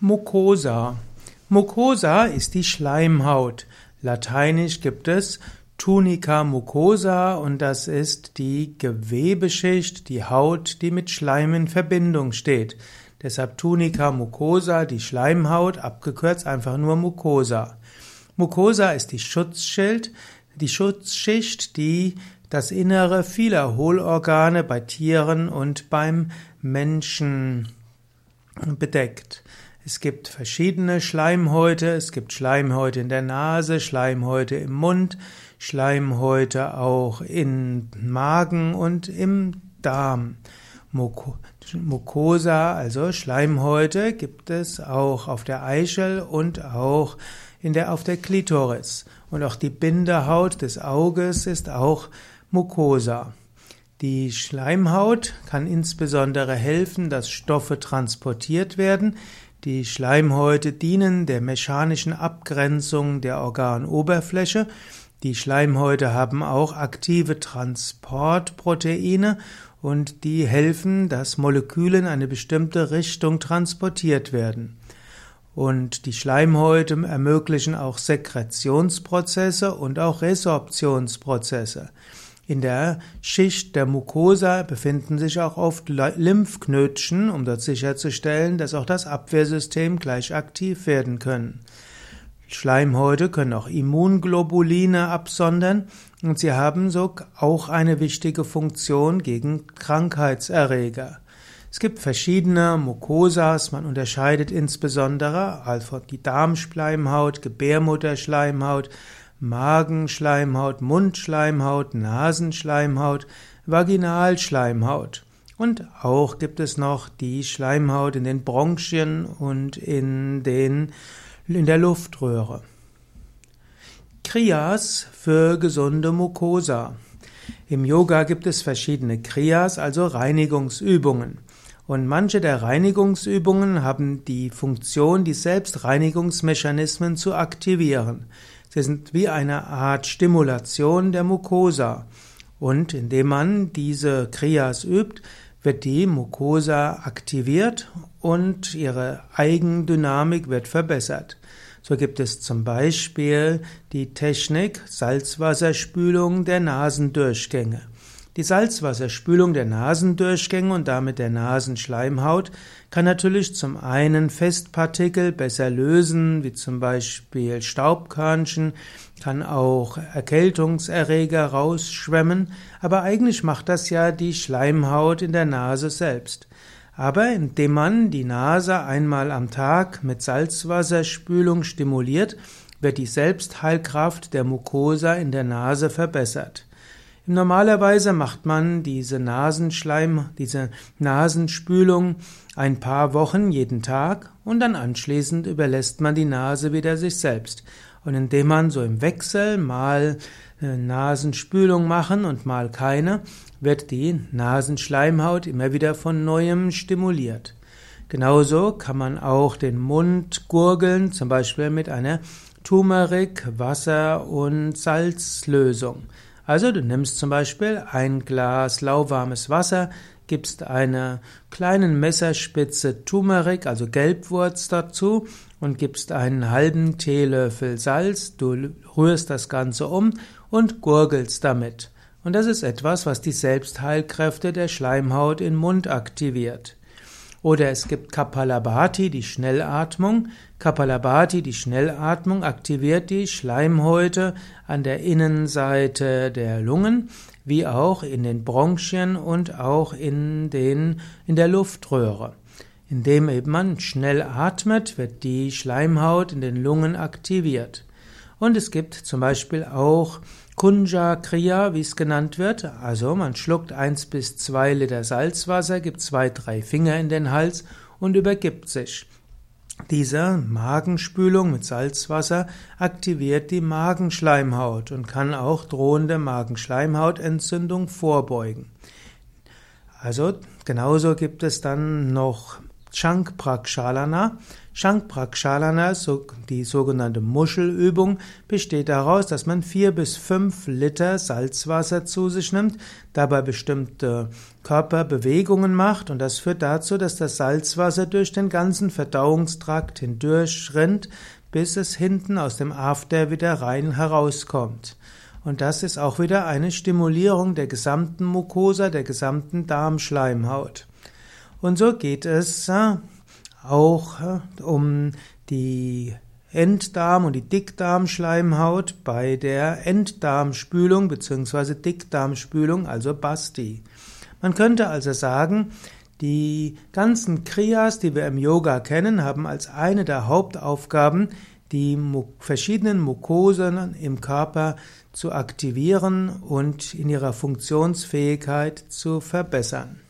Mucosa. Mucosa ist die Schleimhaut. Lateinisch gibt es Tunica mucosa und das ist die Gewebeschicht, die Haut, die mit Schleim in Verbindung steht. Deshalb Tunica mucosa, die Schleimhaut, abgekürzt einfach nur Mucosa. Mucosa ist die Schutzschild, die Schutzschicht, die das Innere vieler Hohlorgane bei Tieren und beim Menschen bedeckt. Es gibt verschiedene Schleimhäute. Es gibt Schleimhäute in der Nase, Schleimhäute im Mund, Schleimhäute auch im Magen und im Darm. Mucosa, also Schleimhäute, gibt es auch auf der Eichel und auch in der, auf der Klitoris. Und auch die Bindehaut des Auges ist auch Mucosa. Die Schleimhaut kann insbesondere helfen, dass Stoffe transportiert werden. Die Schleimhäute dienen der mechanischen Abgrenzung der Organoberfläche. Die Schleimhäute haben auch aktive Transportproteine und die helfen, dass Moleküle in eine bestimmte Richtung transportiert werden. Und die Schleimhäute ermöglichen auch Sekretionsprozesse und auch Resorptionsprozesse. In der Schicht der Mucosa befinden sich auch oft Lymphknötchen, um dort sicherzustellen, dass auch das Abwehrsystem gleich aktiv werden können. Schleimhäute können auch Immunglobuline absondern und sie haben so auch eine wichtige Funktion gegen Krankheitserreger. Es gibt verschiedene Mukosas, man unterscheidet insbesondere also die Darmschleimhaut, Gebärmutterschleimhaut, Magenschleimhaut, Mundschleimhaut, Nasenschleimhaut, Vaginalschleimhaut. Und auch gibt es noch die Schleimhaut in den Bronchien und in, den, in der Luftröhre. Kriyas für gesunde Mucosa. Im Yoga gibt es verschiedene Kriyas, also Reinigungsübungen. Und manche der Reinigungsübungen haben die Funktion, die Selbstreinigungsmechanismen zu aktivieren. Sie sind wie eine Art Stimulation der Mucosa. Und indem man diese Kriyas übt, wird die Mucosa aktiviert und ihre Eigendynamik wird verbessert. So gibt es zum Beispiel die Technik Salzwasserspülung der Nasendurchgänge. Die Salzwasserspülung der Nasendurchgänge und damit der Nasenschleimhaut kann natürlich zum einen Festpartikel besser lösen, wie zum Beispiel Staubkörnchen, kann auch Erkältungserreger rausschwemmen, aber eigentlich macht das ja die Schleimhaut in der Nase selbst. Aber indem man die Nase einmal am Tag mit Salzwasserspülung stimuliert, wird die Selbstheilkraft der Mucosa in der Nase verbessert. Normalerweise macht man diese Nasenschleim, diese Nasenspülung ein paar Wochen jeden Tag und dann anschließend überlässt man die Nase wieder sich selbst. Und indem man so im Wechsel mal äh, Nasenspülung machen und mal keine, wird die Nasenschleimhaut immer wieder von neuem stimuliert. Genauso kann man auch den Mund gurgeln, zum Beispiel mit einer Turmeric, Wasser und Salzlösung. Also du nimmst zum Beispiel ein Glas lauwarmes Wasser, gibst eine kleinen Messerspitze Turmeric, also Gelbwurz dazu und gibst einen halben Teelöffel Salz, du rührst das Ganze um und gurgelst damit. Und das ist etwas, was die Selbstheilkräfte der Schleimhaut im Mund aktiviert. Oder es gibt Kapalabhati, die Schnellatmung. Kapalabhati, die Schnellatmung, aktiviert die Schleimhäute an der Innenseite der Lungen, wie auch in den Bronchien und auch in, den, in der Luftröhre. Indem eben man schnell atmet, wird die Schleimhaut in den Lungen aktiviert. Und es gibt zum Beispiel auch Kunja Kriya, wie es genannt wird. Also man schluckt eins bis zwei Liter Salzwasser, gibt zwei, drei Finger in den Hals und übergibt sich. Diese Magenspülung mit Salzwasser aktiviert die Magenschleimhaut und kann auch drohende Magenschleimhautentzündung vorbeugen. Also genauso gibt es dann noch Shankprakshalana. Shankprakshalana, die sogenannte Muschelübung, besteht daraus, dass man vier bis fünf Liter Salzwasser zu sich nimmt, dabei bestimmte Körperbewegungen macht und das führt dazu, dass das Salzwasser durch den ganzen Verdauungstrakt hindurch rinnt, bis es hinten aus dem After wieder rein herauskommt. Und das ist auch wieder eine Stimulierung der gesamten Mucosa, der gesamten Darmschleimhaut. Und so geht es auch um die Enddarm- und die Dickdarmschleimhaut bei der Enddarmspülung bzw. Dickdarmspülung, also Basti. Man könnte also sagen, die ganzen Kriyas, die wir im Yoga kennen, haben als eine der Hauptaufgaben, die verschiedenen Mukosen im Körper zu aktivieren und in ihrer Funktionsfähigkeit zu verbessern.